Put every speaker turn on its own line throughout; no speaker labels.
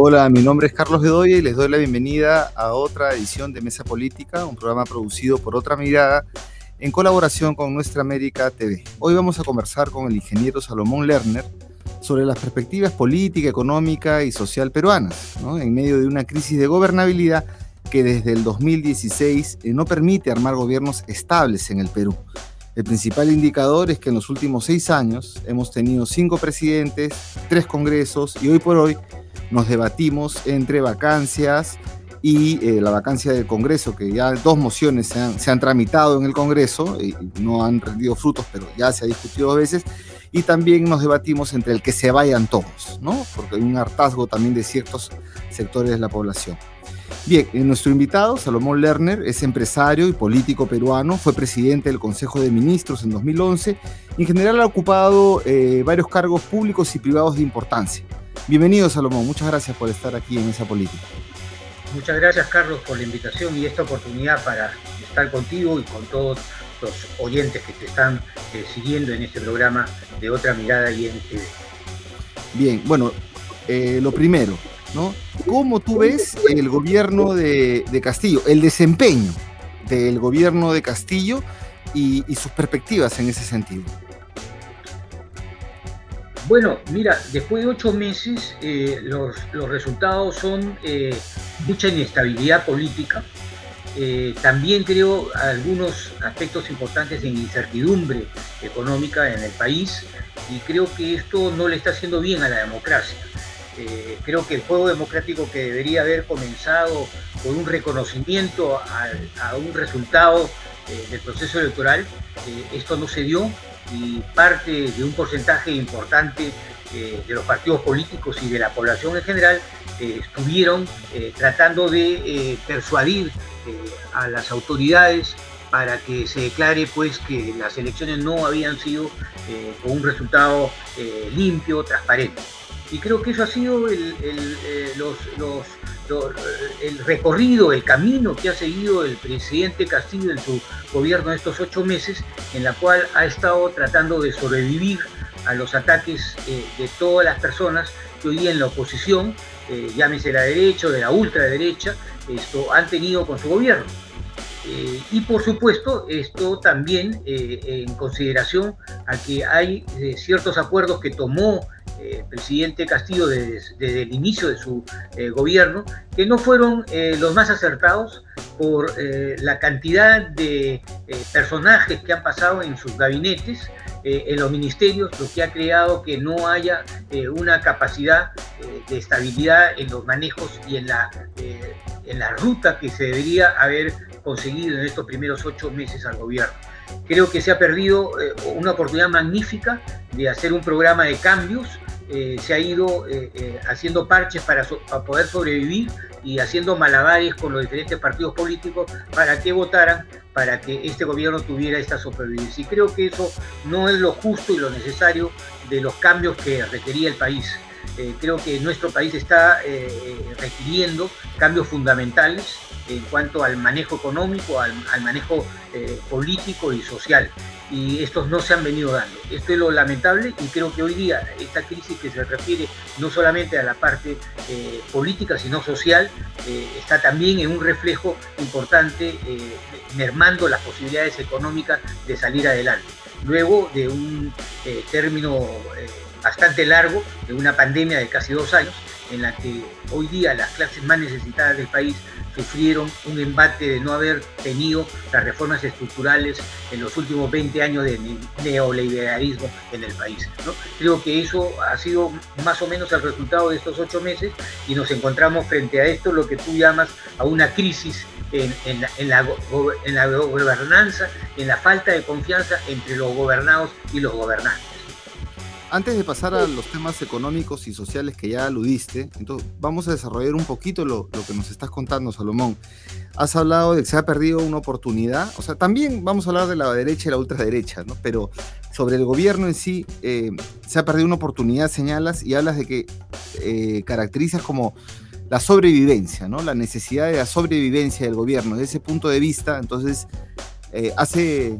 Hola, mi nombre es Carlos Bedoya y les doy la bienvenida a otra edición de Mesa Política, un programa producido por Otra Mirada en colaboración con Nuestra América TV. Hoy vamos a conversar con el ingeniero Salomón Lerner sobre las perspectivas política, económica y social peruanas, en medio de una crisis de gobernabilidad que desde el 2016 eh, no permite armar gobiernos estables en el Perú. El principal indicador es que en los últimos seis años hemos tenido cinco presidentes, tres congresos y hoy por hoy nos debatimos entre vacancias y eh, la vacancia del Congreso, que ya dos mociones se han, se han tramitado en el Congreso y no han rendido frutos, pero ya se ha discutido dos veces, y también nos debatimos entre el que se vayan todos, ¿no? Porque hay un hartazgo también de ciertos sectores de la población. Bien, eh, nuestro invitado, Salomón Lerner, es empresario y político peruano, fue presidente del Consejo de Ministros en 2011 y en general ha ocupado eh, varios cargos públicos y privados de importancia. Bienvenido, Salomón, muchas gracias por estar aquí en esa política.
Muchas gracias, Carlos, por la invitación y esta oportunidad para estar contigo y con todos los oyentes que te están eh, siguiendo en este programa de Otra Mirada y en TV.
Bien, bueno, eh, lo primero, ¿no? ¿Cómo tú ves el gobierno de, Castillo, el desempeño del gobierno de Castillo y, sus perspectivas en ese sentido?
Bueno, mira, después de ocho meses eh, los, resultados son mucha inestabilidad política, eh, también creo algunos aspectos importantes en incertidumbre económica en el país y creo que esto no le está haciendo bien a la democracia. Eh, creo que el juego democrático que debería haber comenzado con un reconocimiento a, un resultado eh, del proceso electoral, esto no se dio y parte de un porcentaje importante de los partidos políticos y de la población en general estuvieron tratando de persuadir a las autoridades para que se declare pues que las elecciones no habían sido eh, con un resultado eh, limpio, transparente. Y creo que eso ha sido el, eh, el, recorrido, el camino que ha seguido el presidente Castillo en su gobierno estos ocho meses, en la cual ha estado tratando de sobrevivir a los ataques de todas las personas que hoy día en la oposición, llámese la derecha o de la ultraderecha, esto han tenido con su gobierno. Eh, y por supuesto, esto también eh, en consideración a que hay eh, ciertos acuerdos que tomó el presidente Castillo desde, el inicio de su gobierno, que no fueron los más acertados por la cantidad de personajes que han pasado en sus gabinetes, en los ministerios, lo que ha creado que no haya una capacidad de estabilidad en los manejos y en la en la ruta que se debería haber conseguido en estos primeros ocho meses al gobierno. Creo que se ha perdido eh, una oportunidad magnífica de hacer un programa de cambios. Eh, se ha ido eh, haciendo parches para, poder sobrevivir y haciendo malabares con los diferentes partidos políticos para que votaran para que este gobierno tuviera esta supervivencia. Y creo que eso no es lo justo y lo necesario de los cambios que requería el país. Eh, creo que nuestro país está eh, requiriendo cambios fundamentales en cuanto al manejo económico, al, manejo eh, político y social. Y estos no se han venido dando. Esto es lo lamentable y creo que hoy día esta crisis que se refiere no solamente a la parte política, sino social, está también en un reflejo importante, mermando las posibilidades económicas de salir adelante. Luego de un término bastante largo, de una pandemia de casi dos años, en la que hoy día las clases más necesitadas del país sufrieron un embate de no haber tenido las reformas estructurales en los últimos 20 años de neoliberalismo en el país. Creo que eso ha sido más o menos el resultado de estos ocho meses y nos encontramos frente a esto, lo que tú llamas a una crisis en, la, gobernanza, en la falta de confianza entre los gobernados y los gobernantes.
Antes de pasar a los temas económicos y sociales que ya aludiste, entonces vamos a desarrollar un poquito lo, que nos estás contando, Salomón. Has hablado de que se ha perdido una oportunidad, o sea, también vamos a hablar de la derecha y la ultraderecha, ¿no? Pero sobre el gobierno en sí, eh, se ha perdido una oportunidad, señalas, y hablas de que eh, caracterizas como la sobrevivencia, ¿no? La necesidad de la sobrevivencia del gobierno. Desde ese punto de vista, entonces, eh, hace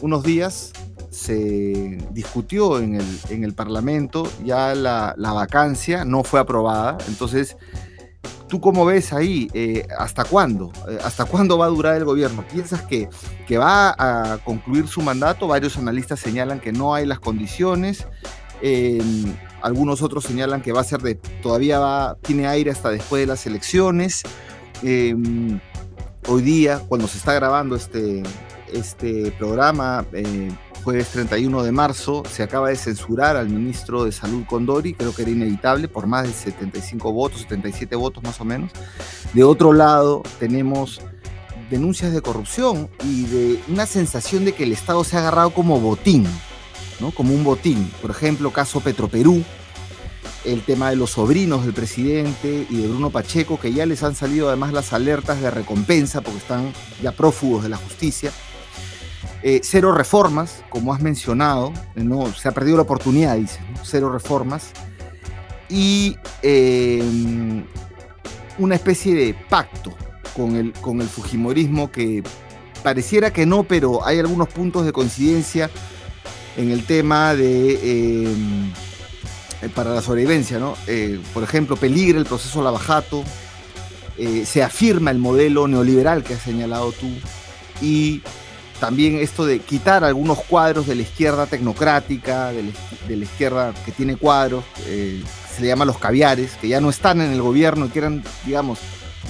unos días se discutió en el, en el Parlamento, ya la, la vacancia no fue aprobada, entonces ¿Tú cómo ves ahí? Eh, ¿Hasta cuándo? Eh, ¿Hasta cuándo va a durar el gobierno? ¿Piensas que, que, va a concluir su mandato? Varios analistas señalan que no hay las condiciones. Em, algunos otros señalan que va a ser de, todavía va, tiene aire hasta después de las elecciones. Em, hoy día, cuando se está grabando este, este programa, eh, jueves 31 de marzo, se acaba de censurar al ministro de Salud Condori, creo que era inevitable, por más de 75 votos, 77 votos más o menos. De otro lado, tenemos denuncias de corrupción y de una sensación de que el Estado se ha agarrado como botín, ¿no? Como un botín. Por ejemplo, caso Petroperú, el tema de los sobrinos del presidente y de Bruno Pacheco, que ya les han salido además las alertas de recompensa porque están ya prófugos de la justicia. Eh, cero reformas, como has mencionado, eh, no, se ha perdido la oportunidad, dice, cero reformas. Y em, una especie de pacto con el, con el Fujimorismo que pareciera que no, pero hay algunos puntos de coincidencia en el tema de em, eh, para la sobrevivencia, ¿no? por ejemplo, peligra el proceso Lavajato, se afirma el modelo neoliberal que has señalado tú y también esto de quitar algunos cuadros de la izquierda tecnocrática, de la, izquierda que tiene cuadros, eh, se le llama los caviares, que ya no están en el gobierno, que eran, digamos,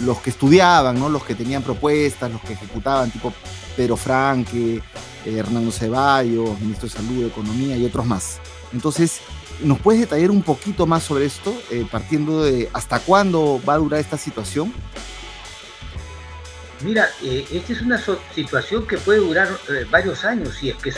los que estudiaban, ¿no? los que tenían propuestas, los que ejecutaban, tipo Pedro Franque, eh, Hernando Ceballos, ministro de Salud, de Economía y otros más. Entonces, ¿nos puedes detallar un poquito más sobre esto, eh, partiendo de hasta cuándo va a durar esta situación?
Mira, eh, esta es una situación que puede durar eh, varios años si es que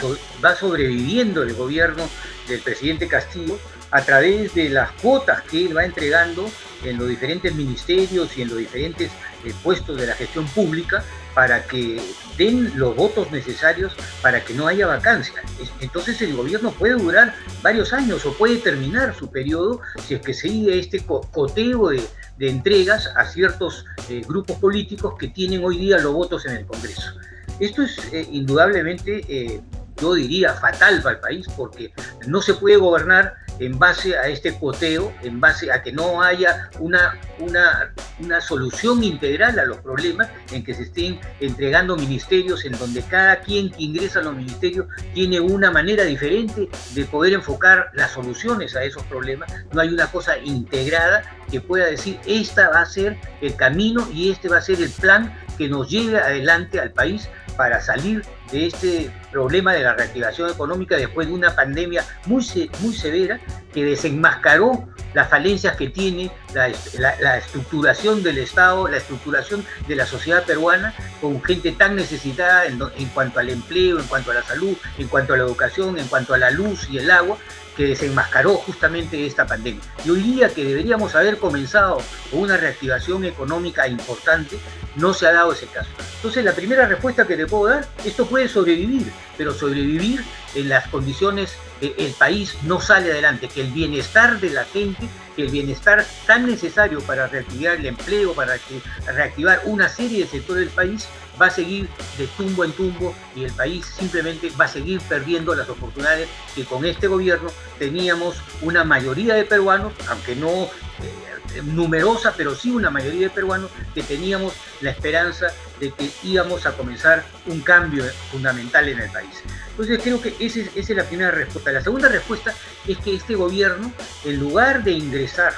va sobreviviendo el gobierno del presidente Castillo a través de las cuotas que él va entregando en los diferentes ministerios y en los diferentes eh, puestos de la gestión pública para que den los votos necesarios para que no haya vacancia. Entonces el gobierno puede durar varios años o puede terminar su periodo si es que sigue este coteo de, entregas a ciertos eh, grupos políticos que tienen hoy día los votos en el Congreso. Esto es eh, indudablemente, eh, yo diría, fatal para el país porque no se puede gobernar en base a este coteo, en base a que no haya una, una, una solución integral a los problemas, en que se estén entregando ministerios en donde cada quien que ingresa a los ministerios tiene una manera diferente de poder enfocar las soluciones a esos problemas. No hay una cosa integrada que pueda decir, esta va a ser el camino y este va a ser el plan que nos lleve adelante al país para salir de este problema de la reactivación económica después de una pandemia muy, muy severa que desenmascaró las falencias que tiene la, estructuración del Estado, la estructuración de la sociedad peruana, con gente tan necesitada en, en cuanto al empleo, en cuanto a la salud, en cuanto a la educación, en cuanto a la luz y el agua, que desenmascaró justamente esta pandemia. Y hoy día que deberíamos haber comenzado con una reactivación económica importante, no se ha dado ese caso. Entonces la primera respuesta que te puedo dar, esto puede sobrevivir, pero sobrevivir en las condiciones que el país no sale adelante, que el bienestar de la gente, que el bienestar tan necesario para reactivar el empleo, para reactivar una serie de sectores del país, va a seguir de tumbo en tumbo y el país simplemente va a seguir perdiendo las oportunidades que con este gobierno teníamos una mayoría de peruanos, aunque no eh, numerosa, pero sí una mayoría de peruanos que teníamos la esperanza de que íbamos a comenzar un cambio fundamental en el país. Entonces creo que esa es la primera respuesta. La segunda respuesta es que este gobierno, en lugar de ingresar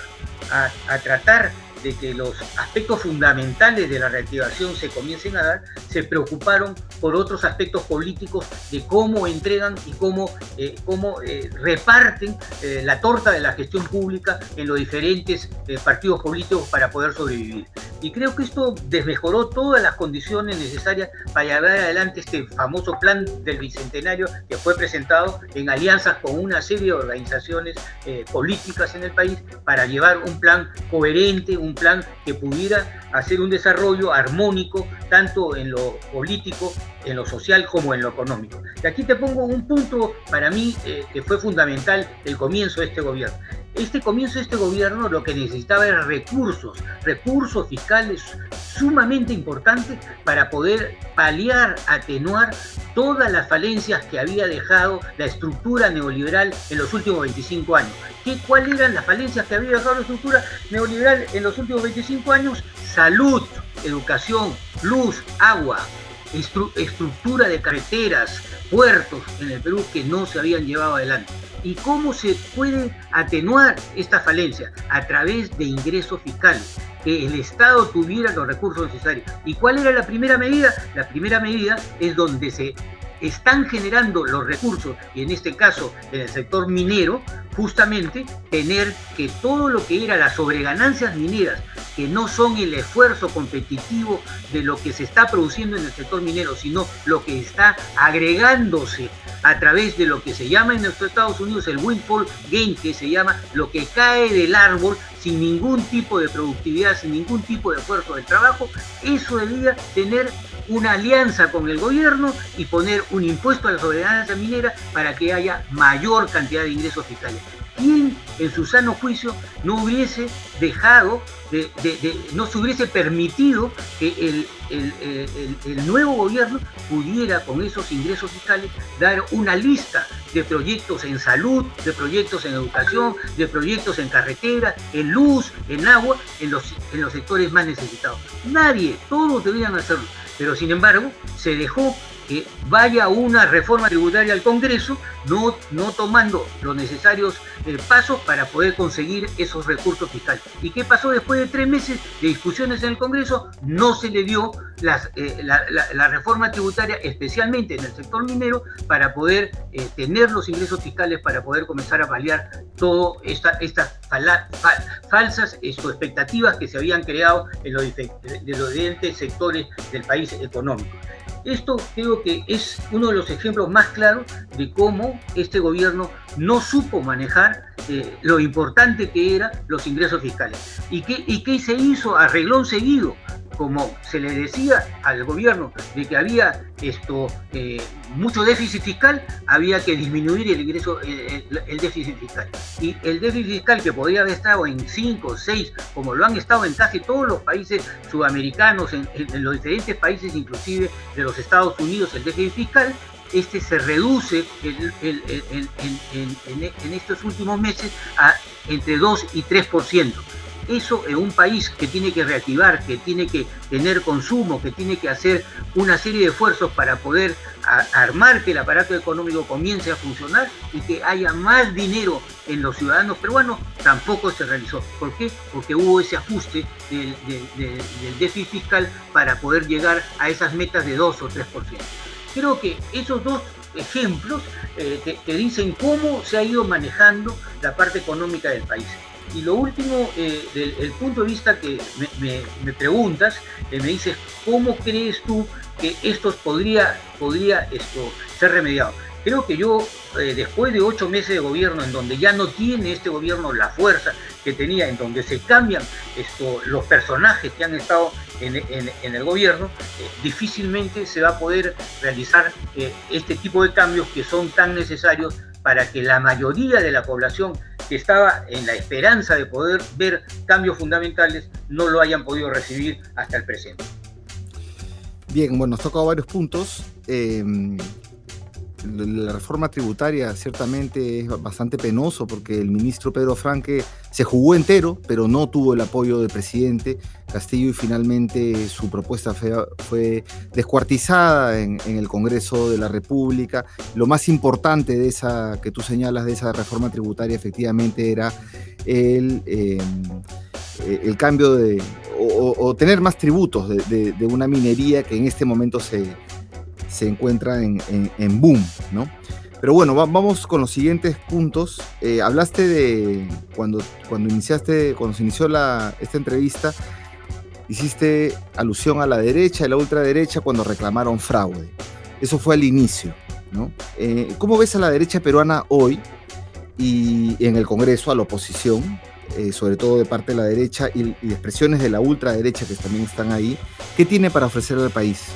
a, tratar de que los aspectos fundamentales de la reactivación se comiencen a dar, se preocuparon por otros aspectos políticos de cómo entregan y cómo, eh, cómo eh, reparten eh, la torta de la gestión pública en los diferentes partidos políticos para poder sobrevivir. Y creo que esto desmejoró todas las condiciones necesarias para llevar adelante este famoso plan del Bicentenario que fue presentado en alianzas con una serie de organizaciones políticas en el país para llevar un plan coherente, un plan que pudiera hacer un desarrollo armónico tanto en lo político, en lo social como en lo económico. Y aquí te pongo un punto para mí eh, que fue fundamental el comienzo de este gobierno. este comienzo de este gobierno lo que necesitaba era recursos, recursos fiscales sumamente importantes para poder paliar, atenuar todas las falencias que había dejado la estructura neoliberal en los últimos 25 años. ¿Qué, ¿Cuáles eran las falencias que había dejado la estructura neoliberal en los últimos 25 años? Salud, educación, luz, agua, estructura de carreteras, puertos en el Perú que no se habían llevado adelante. ¿Y cómo se puede atenuar esta falencia? A través de ingresos fiscales, que el Estado tuviera los recursos necesarios. ¿Y cuál era la primera medida? La primera medida es donde se están generando los recursos, y en este caso en el sector minero, justamente tener que todo lo que era las sobreganancias mineras, que no son el esfuerzo competitivo de lo que se está produciendo en el sector minero, sino lo que está agregándose a través de lo que se llama en los Estados Unidos el windfall gain, que se llama lo que cae del árbol sin ningún tipo de productividad, sin ningún tipo de esfuerzo del trabajo, eso debía tener una alianza con el gobierno y poner un impuesto a la soberanía minera para que haya mayor cantidad de ingresos fiscales. ¿Quién en su sano juicio no hubiese dejado, de, no se hubiese permitido que el, el, nuevo gobierno pudiera con esos ingresos fiscales dar una lista de proyectos en salud, de proyectos en educación, de proyectos en carretera, en luz, en agua, en los, en los sectores más necesitados. Nadie, todos deberían hacerlo pero sin embargo se dejó que vaya una reforma tributaria al Congreso, no, no tomando los necesarios eh, pasos para poder conseguir esos recursos fiscales. ¿Y qué pasó después de tres meses de discusiones en el Congreso? No se le dio eh, la, reforma tributaria, especialmente en el sector minero, para poder eh, tener los ingresos fiscales, para poder comenzar a paliar todas esta, estas falsas expectativas que se habían creado en los diferentes sectores del país económico. Esto creo que es uno de los ejemplos más claros de cómo este gobierno no supo manejar eh, lo importante que eran los ingresos fiscales. ¿Y qué, ¿Y qué se hizo a reglón seguido? como se le decía al gobierno de que había esto eh, mucho déficit fiscal, había que disminuir el ingreso, el, déficit fiscal. Y el déficit fiscal que podría haber estado en 5 o 6, como lo han estado en casi todos los países sudamericanos, en, los diferentes países inclusive de los Estados Unidos, el déficit fiscal, este se reduce en, estos últimos meses a entre 2 y 3%. Eso en un país que tiene que reactivar, que tiene que tener consumo, que tiene que hacer una serie de esfuerzos para poder armar que el aparato económico comience a funcionar y que haya más dinero en los ciudadanos peruanos, tampoco se realizó. ¿Por qué? Porque hubo ese ajuste del, déficit fiscal para poder llegar a esas metas de 2 o 3%. Creo que esos dos ejemplos eh, te dicen cómo se ha ido manejando la parte económica del país. Y lo último, eh, del punto de vista que me, preguntas, eh, me dices, ¿cómo crees tú que esto podría, podría esto, ser remediado? Creo que yo, eh, después de ocho meses de gobierno, en donde ya no tiene este gobierno la fuerza que tenía, en donde se cambian esto, los personajes que han estado en, el gobierno, difícilmente se va a poder realizar este tipo de cambios que son tan necesarios para que la mayoría de la población que estaba en la esperanza de poder ver cambios fundamentales no lo hayan podido recibir hasta el presente.
Bien, bueno, nos tocado varios puntos. Em, la reforma tributaria ciertamente es bastante penoso porque el ministro Pedro Franque se jugó entero, pero no tuvo el apoyo del presidente Castillo y finalmente su propuesta fue, descuartizada en, el Congreso de la República. Lo más importante de esa que tú señalas de esa reforma tributaria efectivamente era el, em, el cambio de o, tener más tributos de una minería que en este momento se se encuentra en, boom, ¿no? Pero bueno, vamos con los siguientes puntos. Eh, hablaste de cuando, cuando iniciaste, cuando se inició la, esta entrevista, hiciste alusión a la derecha y la ultraderecha cuando reclamaron fraude. Eso fue al inicio, ¿no? Eh, ¿Cómo ves a la derecha peruana hoy y en el Congreso, a la oposición, eh, sobre todo de parte de la derecha y, y expresiones de la ultraderecha que también están ahí? ¿Qué tiene para ofrecer al país?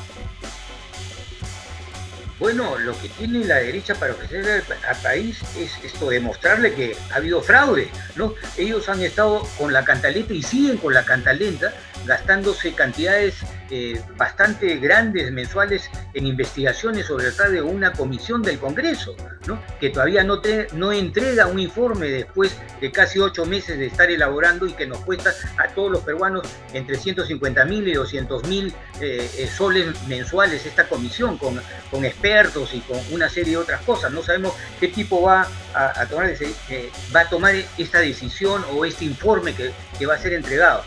Bueno, lo que tiene la derecha para ofrecer al, país es esto, demostrarle que ha habido fraude, ¿no? Ellos han estado con la cantaleta y siguen con la cantalenta, gastándose cantidades eh, bastante grandes mensuales en investigaciones sobre el fraude de una comisión del Congreso, ¿no? que todavía no, no entrega un informe después de casi ocho meses de estar elaborando y que nos cuesta a todos los peruanos entre 150 mil y 200 mil eh, eh, soles mensuales esta comisión con, con expertos y con una serie de otras cosas. No sabemos qué tipo va a, tomar, va a tomar esta decisión o este informe que, que va a ser entregado.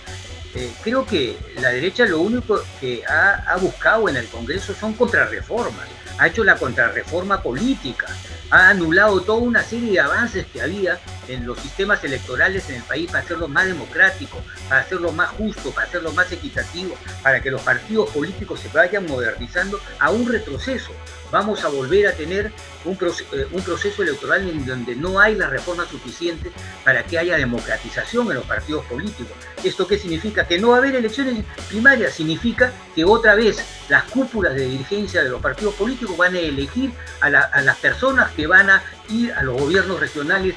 Eh, creo que la derecha lo único que ha, buscado en el Congreso son contrarreformas, ha hecho la contrarreforma política, ha anulado toda una serie de avances que había en los sistemas electorales en el país para hacerlo más democrático, para hacerlo más justo, para hacerlo más equitativo, para que los partidos políticos se vayan modernizando a un retroceso. Vamos a volver a tener un, eh, un proceso electoral en donde no hay la reforma suficiente para que haya democratización en los partidos políticos. ¿Esto qué significa? Que no va a haber elecciones primarias, significa que otra vez las cúpulas de dirigencia de los partidos políticos van a elegir a, las personas que van a ir a los gobiernos regionales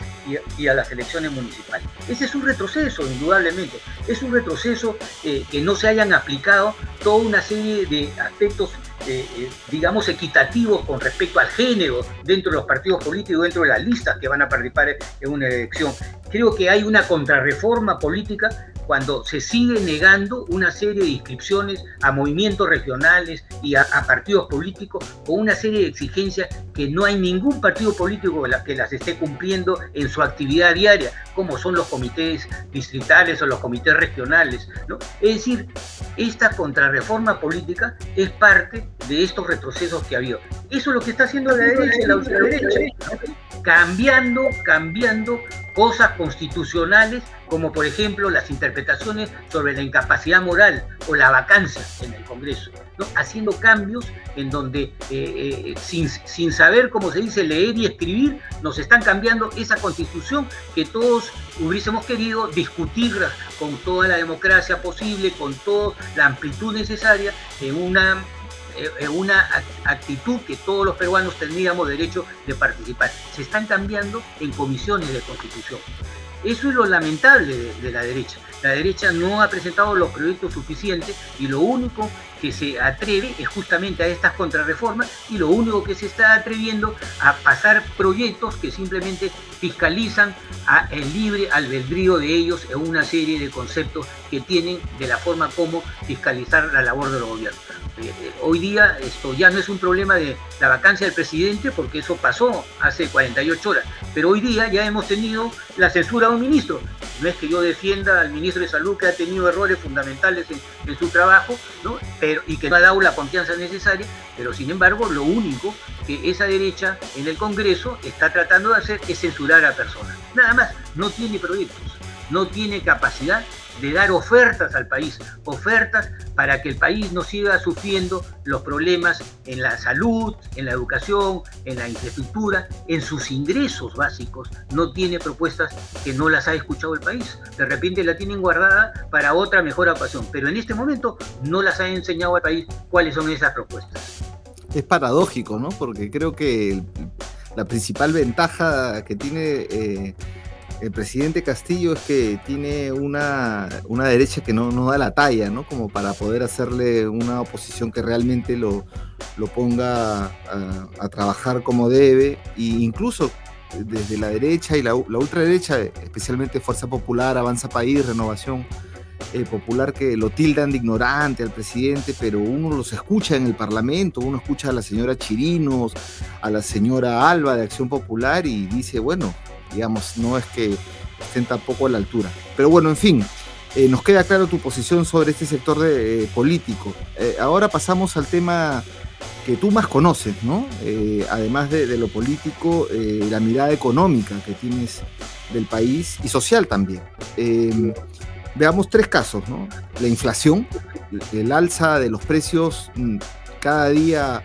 y, a las elecciones municipales. Ese es un retroceso, indudablemente. Es un retroceso eh, que no se hayan aplicado toda una serie de aspectos eh, eh, digamos, equitativos con respecto al género dentro de los partidos políticos, dentro de las listas que van a participar en una elección. Creo que hay una contrarreforma política cuando se sigue negando una serie de inscripciones a movimientos regionales y a, partidos políticos con una serie de exigencias que no hay ningún partido político que las esté cumpliendo en su actividad diaria, como son los comités distritales o los comités regionales. ¿no? Es decir, esta contrarreforma política es parte de estos retrocesos que ha habido. Eso es lo que está haciendo la derecha y la ultraderecha, cambiando, cambiando cosas constitucionales como por ejemplo las interpretaciones sobre la incapacidad moral o la vacancia en el Congreso, haciendo cambios en donde eh, eh, sin, sin, saber, cómo se dice, leer y escribir, nos están cambiando esa constitución que todos hubiésemos querido discutir con toda la democracia posible, con toda la amplitud necesaria en una en una actitud que todos los peruanos tendríamos derecho de participar. Se están cambiando en comisiones de constitución. Eso es lo lamentable de, la derecha. La derecha no ha presentado los proyectos suficientes y lo único que se atreve es justamente a estas contrarreformas y lo único que se está atreviendo a pasar proyectos que simplemente fiscalizan a el libre albedrío de ellos en una serie de conceptos que tienen de la forma como fiscalizar la labor de los gobiernos. Hoy día esto ya no es un problema de la vacancia del presidente porque eso pasó hace 48 horas, pero hoy día ya hemos tenido la censura de un ministro. No es que yo defienda al ministro de Salud que ha tenido errores fundamentales en, su trabajo ¿no? pero, y que no ha dado la confianza necesaria, pero sin embargo lo único que esa derecha en el Congreso está tratando de hacer es censurar a personas. Nada más, no tiene proyectos, no tiene capacidad de dar ofertas al país, ofertas para que el país no siga sufriendo los problemas en la salud, en la educación, en la infraestructura, en sus ingresos básicos. No tiene propuestas que no las ha escuchado el país. De repente la tienen guardada para otra mejor ocasión, pero en este momento no las ha enseñado al país cuáles son esas propuestas.
Es paradójico, ¿no? Porque creo que la principal ventaja que tiene... Eh, el presidente Castillo es que tiene una, derecha que no, no, da la talla, ¿no? Como para poder hacerle una oposición que realmente lo, lo ponga a, trabajar como debe, e incluso desde la derecha y la, ultraderecha, especialmente Fuerza Popular, Avanza País, Renovación eh, Popular, que lo tildan de ignorante al presidente, pero uno los escucha en el Parlamento, uno escucha a la señora Chirinos, a la señora Alba de Acción Popular y dice, bueno, digamos, no es que estén tampoco a la altura. Pero bueno, en fin, eh, nos queda claro tu posición sobre este sector de, eh, político. Eh, ahora pasamos al tema que tú más conoces, ¿no? además de, lo político, la mirada económica que tienes del país y social también. veamos tres casos, ¿no? La inflación, el alza de los precios mm, cada día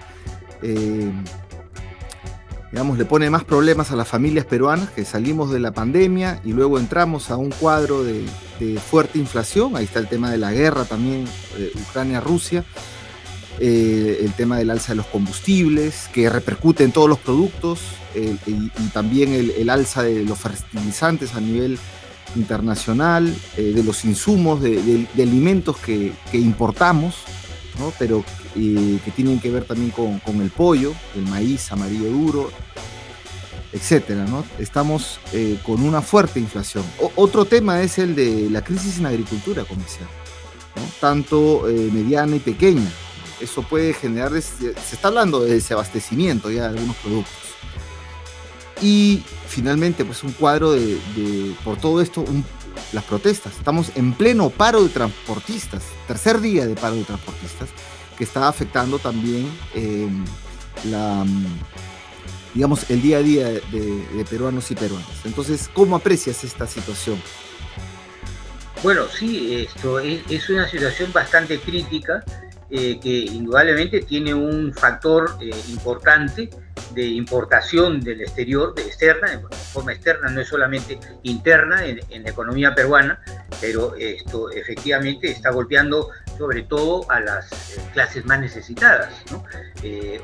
digamos, le pone más problemas a las familias peruanas que salimos de la pandemia y luego entramos a un cuadro de, fuerte inflación. Ahí está el tema de la guerra también, Ucrania-Rusia. eh, el tema del alza de los combustibles, que repercute en todos los productos, y, también el, alza de los fertilizantes a nivel internacional, eh, de los insumos, de, alimentos que, importamos, pero eh, que tienen que ver también con, el pollo, el maíz amarillo duro, etcétera, ¿no? Estamos con una fuerte inflación. otro tema es el de la crisis en agricultura comercial, tanto mediana y pequeña eso puede generar, se está hablando de desabastecimiento ya de algunos productos. Y finalmente, pues un cuadro de, por todo esto, las protestas. Estamos en pleno paro de transportistas, tercer día de paro de transportistas, que está afectando también em, la, digamos, el día a día de, peruanos y peruanas. Entonces, ¿cómo aprecias esta situación?
Bueno, sí, esto es una situación bastante crítica eh, que indudablemente tiene un factor eh, importante de importación del exterior, de externa, de forma externa, no es solamente interna en, la economía peruana, pero esto efectivamente está golpeando sobre todo a las eh, clases más necesitadas.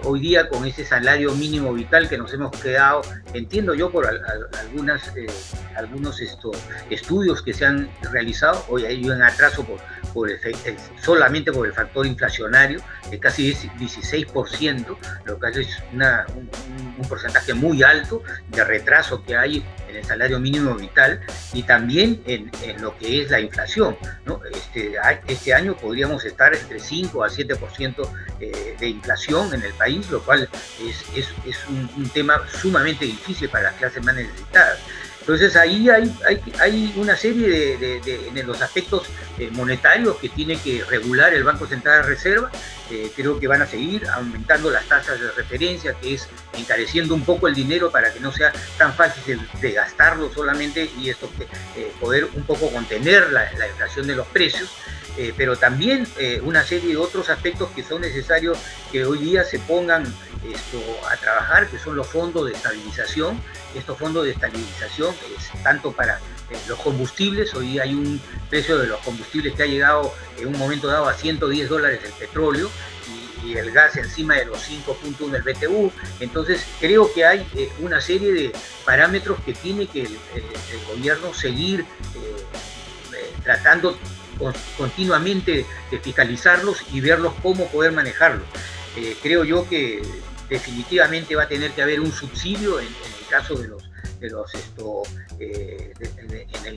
hoy día con ese salario mínimo vital que nos hemos quedado, entiendo yo por algunas, algunos estudios que se han realizado, hoy hay un atraso por solamente por el factor inflacionario, de casi 16%, lo que es un, porcentaje muy alto de retraso que hay en el salario mínimo vital y también en, lo que es la inflación. Este, este año podríamos estar entre 5 a 7% eh, de inflación en el país, lo cual es, un tema sumamente difícil para las clases más necesitadas. Entonces ahí hay, hay, una serie de, los aspectos eh, monetarios que tiene que regular el Banco Central de Reserva. Eh, creo que van a seguir aumentando las tasas de referencia, que es encareciendo un poco el dinero para que no sea tan fácil de, gastarlo solamente y esto eh, poder un poco contener la, la inflación de los precios. Eh, pero también eh, una serie de otros aspectos que son necesarios que hoy día se pongan a trabajar, que son los fondos de estabilización. Estos fondos de estabilización es tanto para eh, los combustibles, hoy hay un precio de los combustibles que ha llegado en un momento dado a 110 dólares el petróleo y, el gas encima de los 5.1 del BTU. Entonces creo que hay una serie de parámetros que tiene que el, gobierno seguir tratando continuamente de fiscalizarlos y verlos cómo poder manejarlos. Eh, creo yo que definitivamente va a tener que haber un subsidio en, el caso de los de los esto, eh,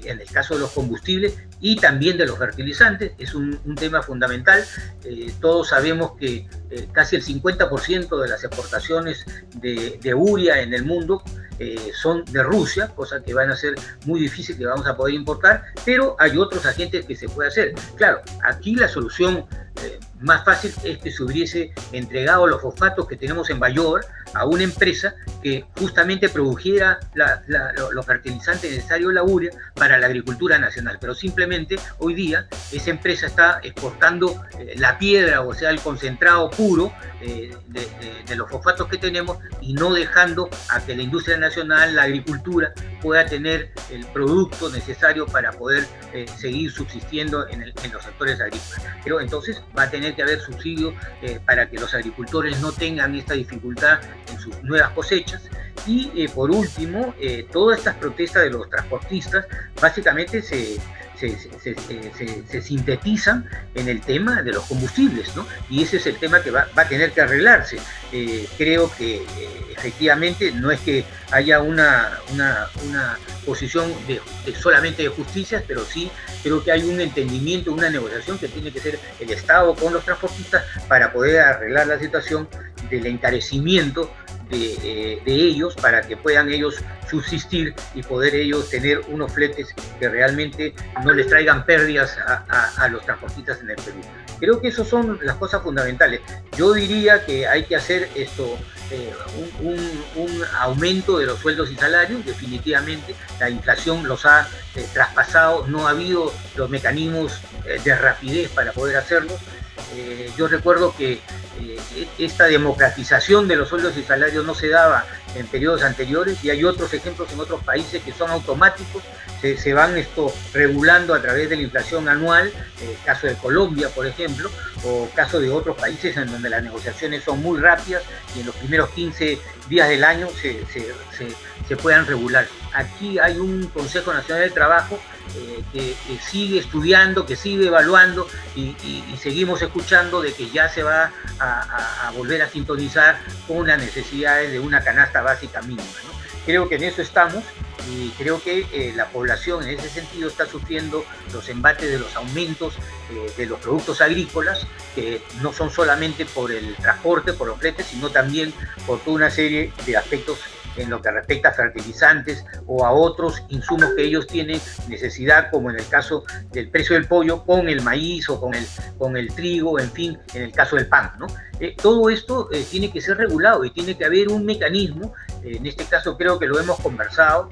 en, el, caso de los combustibles y también de los fertilizantes es un, tema fundamental eh, todos sabemos que casi el 50% de las exportaciones de, de uria en el mundo eh, son de Rusia, cosa que van a ser muy difícil que vamos a poder importar, pero hay otros agentes que se puede hacer. Claro, aquí la solución eh, más fácil es que se hubiese entregado los fosfatos que tenemos en Bayor a una empresa que justamente produjera los fertilizantes necesarios, la urea, para la agricultura nacional. Pero simplemente hoy día esa empresa está exportando eh, la piedra, o sea, el concentrado puro de, de, los fosfatos que tenemos y no dejando a que la industria nacional, la agricultura, pueda tener el producto necesario para poder eh, seguir subsistiendo en, los sectores agrícolas. Pero entonces va a tener que haber subsidio eh, para que los agricultores no tengan esta dificultad en sus nuevas cosechas. Y eh, por último, todas estas protestas de los transportistas básicamente se, se, sintetizan en el tema de los combustibles, ¿no? Y ese es el tema que va, a tener que arreglarse. Eh, creo que eh, efectivamente no es que haya una, una, posición de, solamente de justicia, pero sí creo que hay un entendimiento, una negociación que tiene que ser el Estado con los transportistas para poder arreglar la situación del encarecimiento de, ellos para que puedan ellos subsistir y poder ellos tener unos fletes que realmente no les traigan pérdidas a, los transportistas en el Perú. Creo que esas son las cosas fundamentales. Yo diría que hay que hacer esto, eh, un, aumento de los sueldos y salarios, definitivamente. La inflación los ha eh, traspasado, no ha habido los mecanismos eh, de rapidez para poder hacerlo. Yo recuerdo que esta democratización de los sueldos y salarios no se daba en periodos anteriores y hay otros ejemplos en otros países que son automáticos, se, van esto regulando a través de la inflación anual, el caso de Colombia, por ejemplo, o caso de otros países en donde las negociaciones son muy rápidas y en los primeros 15 días del año se puedan regular. Aquí hay un Consejo Nacional del Trabajo eh, que, sigue estudiando, que sigue evaluando y, seguimos escuchando de que ya se va a, volver a sintonizar con las necesidades de una canasta básica mínima. Creo que en eso estamos y creo que eh, la población en ese sentido está sufriendo los embates de los aumentos eh, de los productos agrícolas, que no son solamente por el transporte, por los fletes, sino también por toda una serie de aspectos en lo que respecta a fertilizantes o a otros insumos que ellos tienen necesidad, como en el caso del precio del pollo, con el maíz o con el, con el trigo, en fin, en el caso del pan. ¿no? Eh, todo esto eh, tiene que ser regulado y tiene que haber un mecanismo, en este caso creo que lo hemos conversado,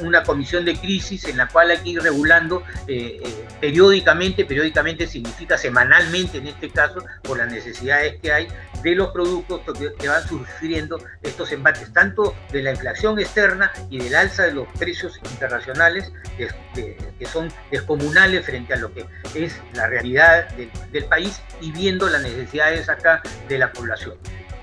una comisión de crisis en la cual hay que ir regulando periódicamente, periódicamente significa semanalmente en este caso, por las necesidades que hay de los productos que, van sufriendo estos embates, tanto de la inflación externa y del alza de los precios internacionales, que, son descomunales frente a lo que es la realidad del país y viendo las necesidades acá de la población.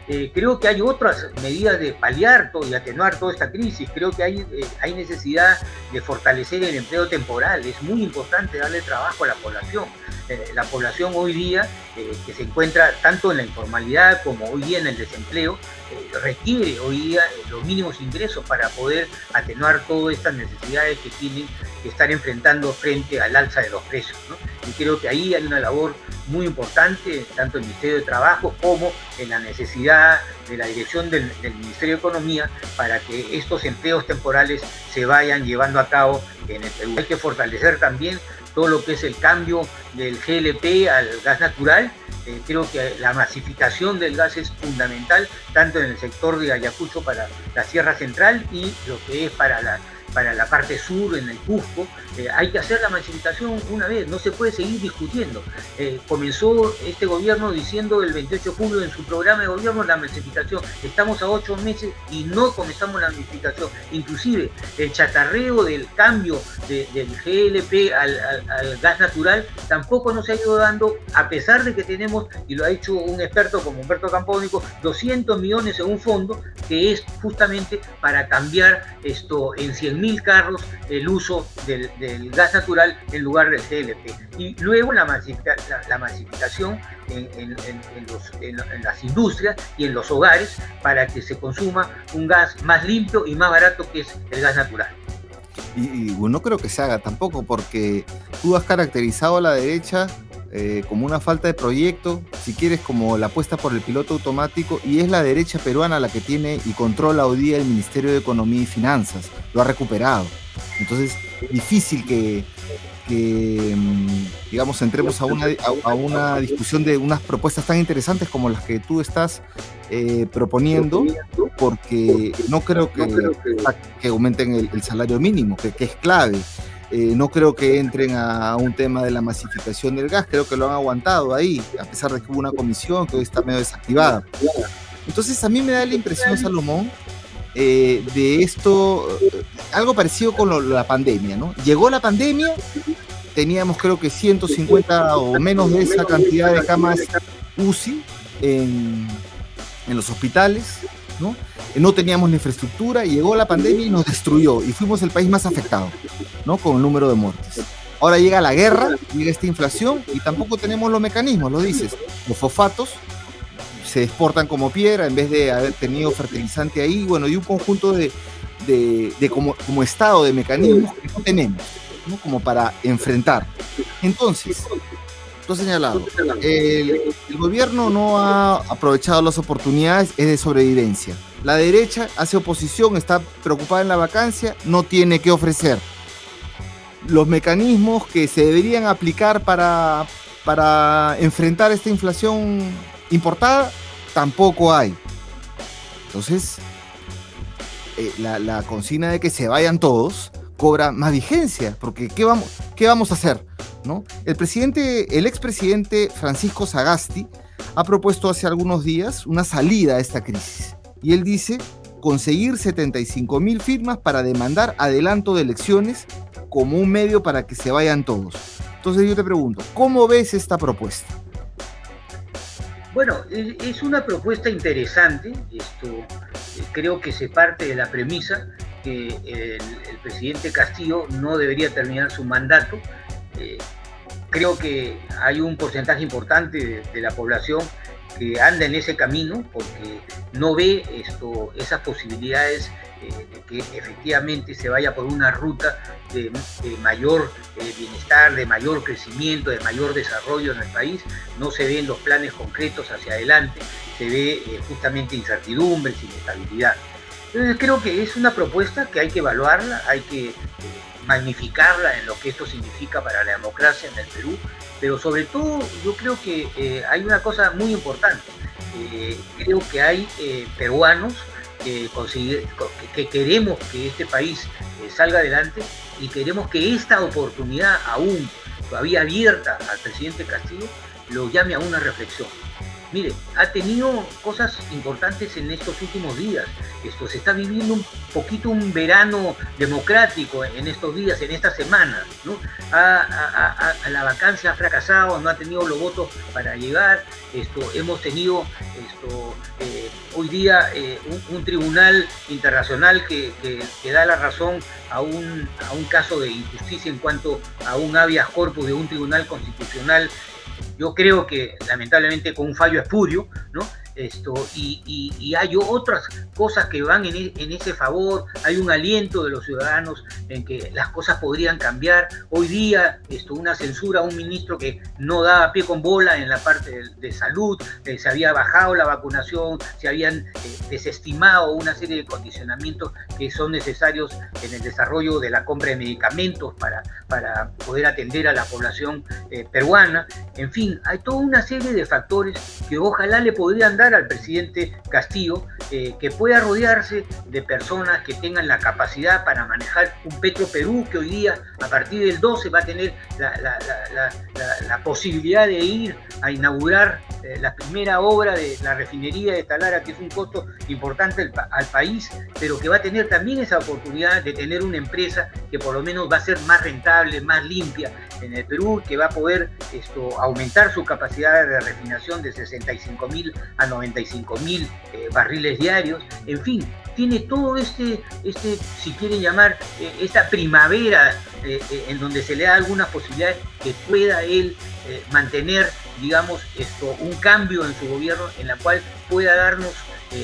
Eh, creo que hay otras medidas de paliar todo y atenuar toda esta crisis. Creo que hay, eh, hay necesidad de fortalecer el empleo temporal. Es muy importante darle trabajo a la población. Eh, la población hoy día, que se encuentra tanto en la informalidad como hoy día en el desempleo, requiere hoy día los mínimos ingresos para poder atenuar todas estas necesidades que tienen que estar enfrentando frente al alza de los precios. Y creo que ahí hay una labor muy importante, tanto en el Ministerio de Trabajo como en la necesidad de la dirección del, Ministerio de Economía para que estos empleos temporales se vayan llevando a cabo en el Perú. Hay que fortalecer también todo lo que es el cambio del GLP al gas natural. Eh, creo que la masificación del gas es fundamental, tanto en el sector de Ayacucho para la Sierra Central y lo que es para la para la parte sur, en el Cusco, eh, hay que hacer la masificación una vez, no se puede seguir discutiendo. Eh, comenzó este gobierno diciendo el 28 de julio en su programa de gobierno la masificación. Estamos a ocho meses y no comenzamos la masificación. Inclusive el chatarreo del cambio del GLP al, gas natural tampoco nos ha ido dando, a pesar de que tenemos, y lo ha hecho un experto como Humberto Campónico, 200 millones en un fondo que es justamente para cambiar esto en 100 mil carros el uso del, gas natural en lugar del CLP. Y luego la, la, masificación en, las industrias y en los hogares para que se consuma un gas más limpio y más barato que es el gas natural.
Y, no creo que se haga tampoco, porque tú has caracterizado a la derecha eh, como una falta de proyecto, si quieres como la apuesta por el piloto automático, y es la derecha peruana la que tiene y controla hoy día el Ministerio de Economía y Finanzas, lo ha recuperado. Entonces, difícil que, mm, digamos, entremos a una, a, una discusión de unas propuestas tan interesantes como las que tú estás eh, proponiendo, porque no creo que, que aumenten el, salario mínimo, que, que es clave. Eh, no creo que entren a un tema de la masificación del gas, creo que lo han aguantado ahí, a pesar de que hubo una comisión que hoy está medio desactivada. Entonces a mí me da la impresión, Salomón, eh, de esto, algo parecido con la pandemia, ¿no? Llegó la pandemia, teníamos creo que 150 o menos de esa cantidad de camas UCI en, en los hospitales, ¿no? No teníamos la infraestructura, y llegó la pandemia y nos destruyó y fuimos el país más afectado, ¿no? Con el número de muertes. Ahora llega la guerra, llega esta inflación y tampoco tenemos los mecanismos, lo dices. Los fosfatos se exportan como piedra en vez de haber tenido fertilizante ahí, bueno, y un conjunto de, de, como, como, estado de mecanismos que no tenemos, ¿no? Como para enfrentar. Entonces, tú señalado, el, el gobierno no ha aprovechado las oportunidades, es de sobrevivencia la derecha hace oposición, está preocupada en la vacancia, no tiene que ofrecer. Los mecanismos que se deberían aplicar para, para enfrentar esta inflación importada, tampoco hay. Entonces, eh, la, consigna de que se vayan todos cobra más vigencia, porque ¿qué vamos, qué vamos a hacer? ¿no? El presidente, el expresidente Francisco Sagasti ha propuesto hace algunos días una salida a esta crisis. Y él dice conseguir 75 mil firmas para demandar adelanto de elecciones como un medio para que se vayan todos. Entonces yo te pregunto, ¿cómo ves esta propuesta?
Bueno, es una propuesta interesante. Esto creo que se parte de la premisa que el, presidente Castillo no debería terminar su mandato. Eh, creo que hay un porcentaje importante de, la población que anda en ese camino porque no ve esto, esas posibilidades eh, de que efectivamente se vaya por una ruta de, mayor eh, bienestar, de mayor crecimiento, de mayor desarrollo en el país. No se ven los planes concretos hacia adelante, se ve justamente incertidumbre, inestabilidad. Creo que es una propuesta que hay que evaluarla, hay que magnificarla en lo que esto significa para la democracia en el Perú, pero sobre todo yo creo que hay una cosa muy importante. creo que hay peruanos que, queremos que este país eh, salga adelante y queremos que esta oportunidad aún todavía abierta al presidente Castillo lo llame a una reflexión. Mire, ha tenido cosas importantes en estos últimos días. Esto se está viviendo un poquito un verano democrático en estos días, en estas semanas. ¿no? la vacancia ha fracasado, no ha tenido los votos para llegar. Esto, hemos tenido esto, eh, hoy día eh, un, tribunal internacional que, da la razón a un, a un caso de injusticia en cuanto a un habeas corpus de un tribunal constitucional yo creo que lamentablemente con un fallo espurio, ¿no? Esto, y, hay otras cosas que van en, e, en, ese favor, hay un aliento de los ciudadanos en que las cosas podrían cambiar. Hoy día, esto, una censura a un ministro que no daba pie con bola en la parte de, salud, eh, se había bajado la vacunación, se habían eh, desestimado una serie de condicionamientos que son necesarios en el desarrollo de la compra de medicamentos para, para poder atender a la población eh, peruana. En fin, hay toda una serie de factores que ojalá le podrían dar al presidente Castillo eh, que pueda rodearse de personas que tengan la capacidad para manejar un Petro Perú que hoy día a partir del 12 va a tener la, posibilidad de ir a inaugurar eh, la primera obra de la refinería de Talara que es un costo importante al, país pero que va a tener también esa oportunidad de tener una empresa que por lo menos va a ser más rentable, más limpia en el Perú, que va a poder esto, aumentar su capacidad de refinación de 65 mil a 95 mil eh, barriles diarios, en fin, tiene todo este, este si quieren llamar, eh, esta primavera eh, en donde se le da algunas posibilidades que pueda él mantener, digamos, esto, un cambio en su gobierno en la cual pueda darnos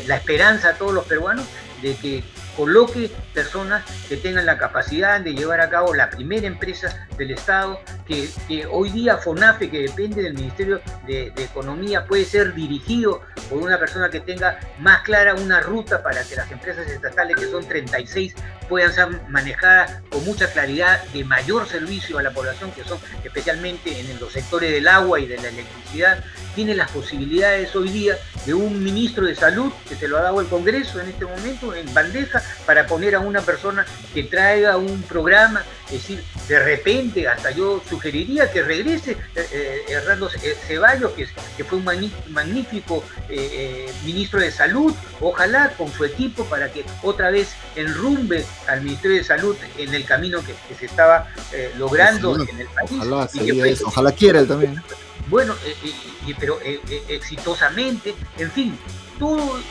la esperanza a todos los peruanos de que coloque personas que tengan la capacidad de llevar a cabo la primera empresa del Estado, que, hoy día FONAFE, que depende del Ministerio de, Economía, puede ser dirigido por una persona que tenga más clara una ruta para que las empresas estatales, que son 36, puedan ser manejadas con mucha claridad de mayor servicio a la población, que son especialmente en los sectores del agua y de la electricidad, tiene las posibilidades hoy día de un ministro de salud que se lo ha dado el Congreso en este momento en bandeja para poner a una persona que traiga un programa, es decir, de repente hasta yo sugeriría que regrese eh, eh, Hernando Ceballos, que, que, fue un magnífico eh, ministro de salud, ojalá con su equipo para que otra vez enrumbe al Ministerio de Salud en el camino que, se estaba logrando en el país.
Ojalá, ojalá quiera él también
bueno, eh, eh, pero eh, exitosamente, en fin,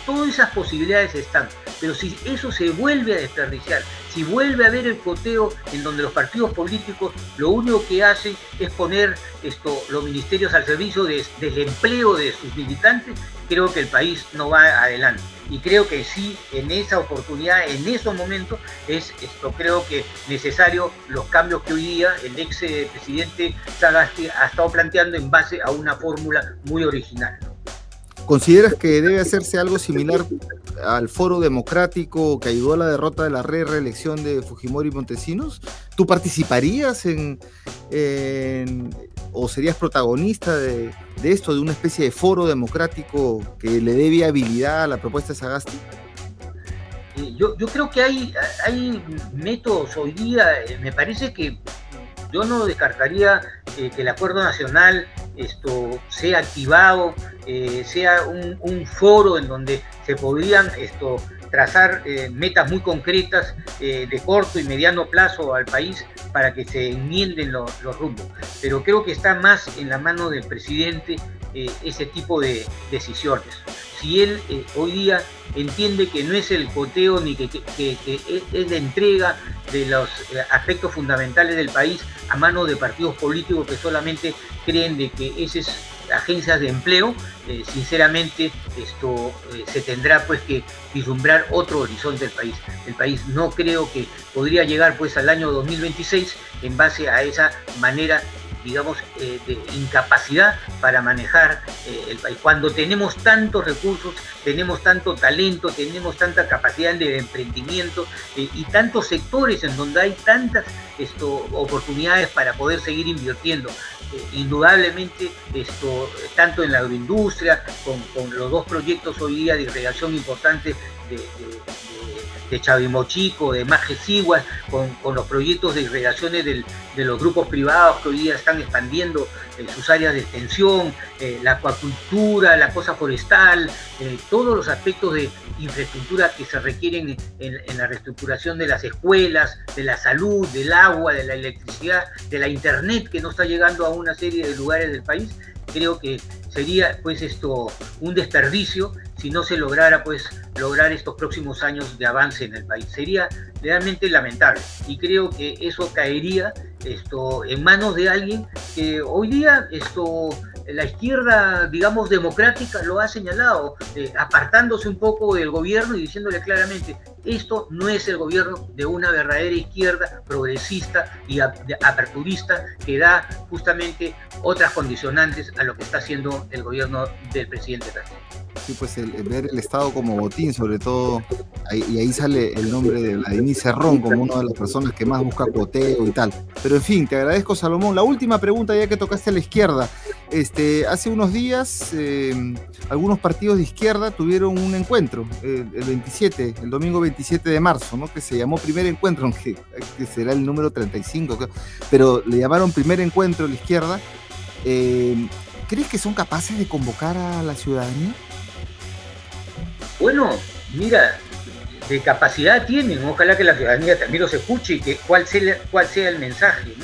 todas esas posibilidades están. Pero si eso se vuelve a desperdiciar, si vuelve a haber el coteo en donde los partidos políticos lo único que hacen es poner los ministerios al servicio del empleo de sus militantes, creo que el país no va adelante. Y creo que sí, en esa oportunidad, en esos momentos, es esto creo que necesario los cambios que hoy día el ex presidente Sagasti ha estado planteando en base a una fórmula muy original.
¿Consideras que debe hacerse algo similar al foro democrático que ayudó a la derrota de la reelección de Fujimori Montesinos? ¿Tú participarías en, o serías protagonista de, esto, de una especie de foro democrático que le dé viabilidad a la propuesta de Sagasti?
Eh, yo, creo que hay, hay métodos hoy día, eh, me parece que Yo no descartaría eh, que el acuerdo nacional esto sea activado, eh, sea un, foro en donde se podrían esto, trazar eh, metas muy concretas de corto y mediano plazo al país para que se enmienden los, los rumbos. Pero creo que está más en la mano del presidente ese tipo de decisiones si él eh, hoy día entiende que no es el coteo ni que, es la entrega de los eh, aspectos fundamentales del país a manos de partidos políticos que solamente creen de que esas agencias de empleo, eh, sinceramente esto se tendrá pues que vislumbrar otro horizonte del país. El país no creo que podría llegar pues al año 2026 en base a esa manera digamos, eh, de incapacidad para manejar eh, el país. Cuando tenemos tantos recursos, tenemos tanto talento, tenemos tanta capacidad de emprendimiento eh, y tantos sectores en donde hay tantas esto, oportunidades para poder seguir invirtiendo. indudablemente, esto, tanto en la agroindustria, con, con, los dos proyectos hoy día de irrigación importantes de de Chavimochico, de Majesiguas, con, con los proyectos de irrigaciones de los grupos privados que hoy día están expandiendo eh, sus áreas de extensión, eh, la acuacultura, la cosa forestal, eh, todos los aspectos de infraestructura que se requieren en, la reestructuración de las escuelas, de la salud, del agua, de la electricidad, de la internet que no está llegando a una serie de lugares del país, creo que sería pues esto un desperdicio si no se lograra pues lograr estos próximos años de avance en el país. Sería realmente lamentable y creo que eso caería esto en manos de alguien que hoy día esto la izquierda, digamos, democrática lo ha señalado, eh, apartándose un poco del gobierno y diciéndole claramente, esto no es el gobierno de una verdadera izquierda progresista y aperturista que da justamente otras condicionantes a lo que está haciendo el gobierno del presidente Castillo.
Sí, pues el, ver el Estado como botín, sobre todo, y ahí sale el nombre de Vladimir Cerrón como una de las personas que más busca coteo y tal. Pero en fin, te agradezco Salomón. La última pregunta ya que tocaste a la izquierda. Este, hace unos días eh, algunos partidos de izquierda tuvieron un encuentro, el, 27, el domingo 27 de marzo, ¿no? que se llamó Primer Encuentro, aunque que será el número 35, pero le llamaron Primer Encuentro a la izquierda. Eh, ¿Crees que son capaces de convocar a la ciudadanía?
Bueno, mira, de capacidad tienen, ojalá que la ciudadanía también los escuche y que cuál sea, el mensaje.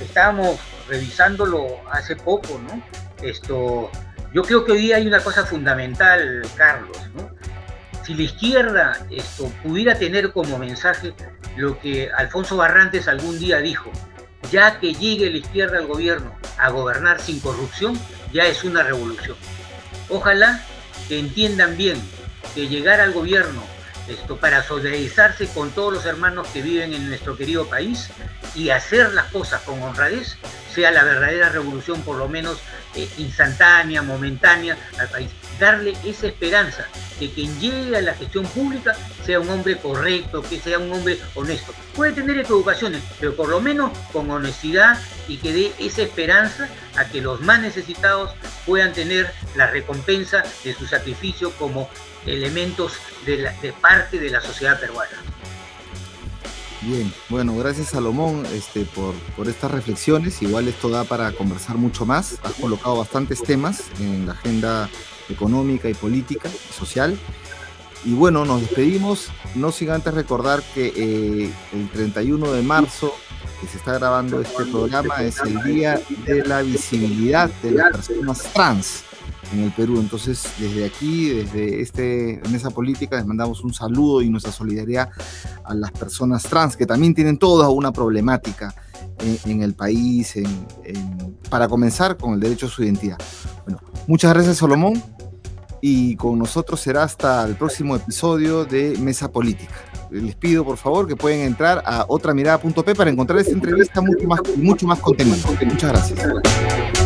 Estábamos revisándolo hace poco, ¿no? Esto, yo creo que hoy hay una cosa fundamental, Carlos, ¿no? Si la izquierda esto, pudiera tener como mensaje lo que Alfonso Barrantes algún día dijo, ya que llegue la izquierda al gobierno a gobernar sin corrupción, ya es una revolución. Ojalá que entiendan bien que llegar al gobierno esto para solidarizarse con todos los hermanos que viven en nuestro querido país y hacer las cosas con honradez sea la verdadera revolución, por lo menos eh, instantánea, momentánea al país. Darle esa esperanza que quien llegue a la gestión pública sea un hombre correcto, que sea un hombre honesto. Puede tener equivocaciones, pero por lo menos con honestidad y que dé esa esperanza a que los más necesitados puedan tener la recompensa de su sacrificio como elementos de, parte de la sociedad peruana.
Bien, bueno, gracias Salomón este, por, por estas reflexiones. Igual esto da para conversar mucho más. Has colocado bastantes temas en la agenda económica y política social. Y bueno, nos despedimos, no sin antes recordar que eh, el 31 de marzo, que se está grabando este programa, es el Día de la Visibilidad de las Personas Trans en el Perú. Entonces, desde aquí, desde este, en esa política, les mandamos un saludo y nuestra solidaridad a las personas trans, que también tienen toda una problemática en, el país, para comenzar con el derecho a su identidad. Bueno, muchas gracias, Solomón, y con nosotros será hasta el próximo episodio de Mesa Política. Les pido, por favor, que pueden entrar a otramirada.p para encontrar esta entrevista mucho más, mucho más contenido. Muchas gracias.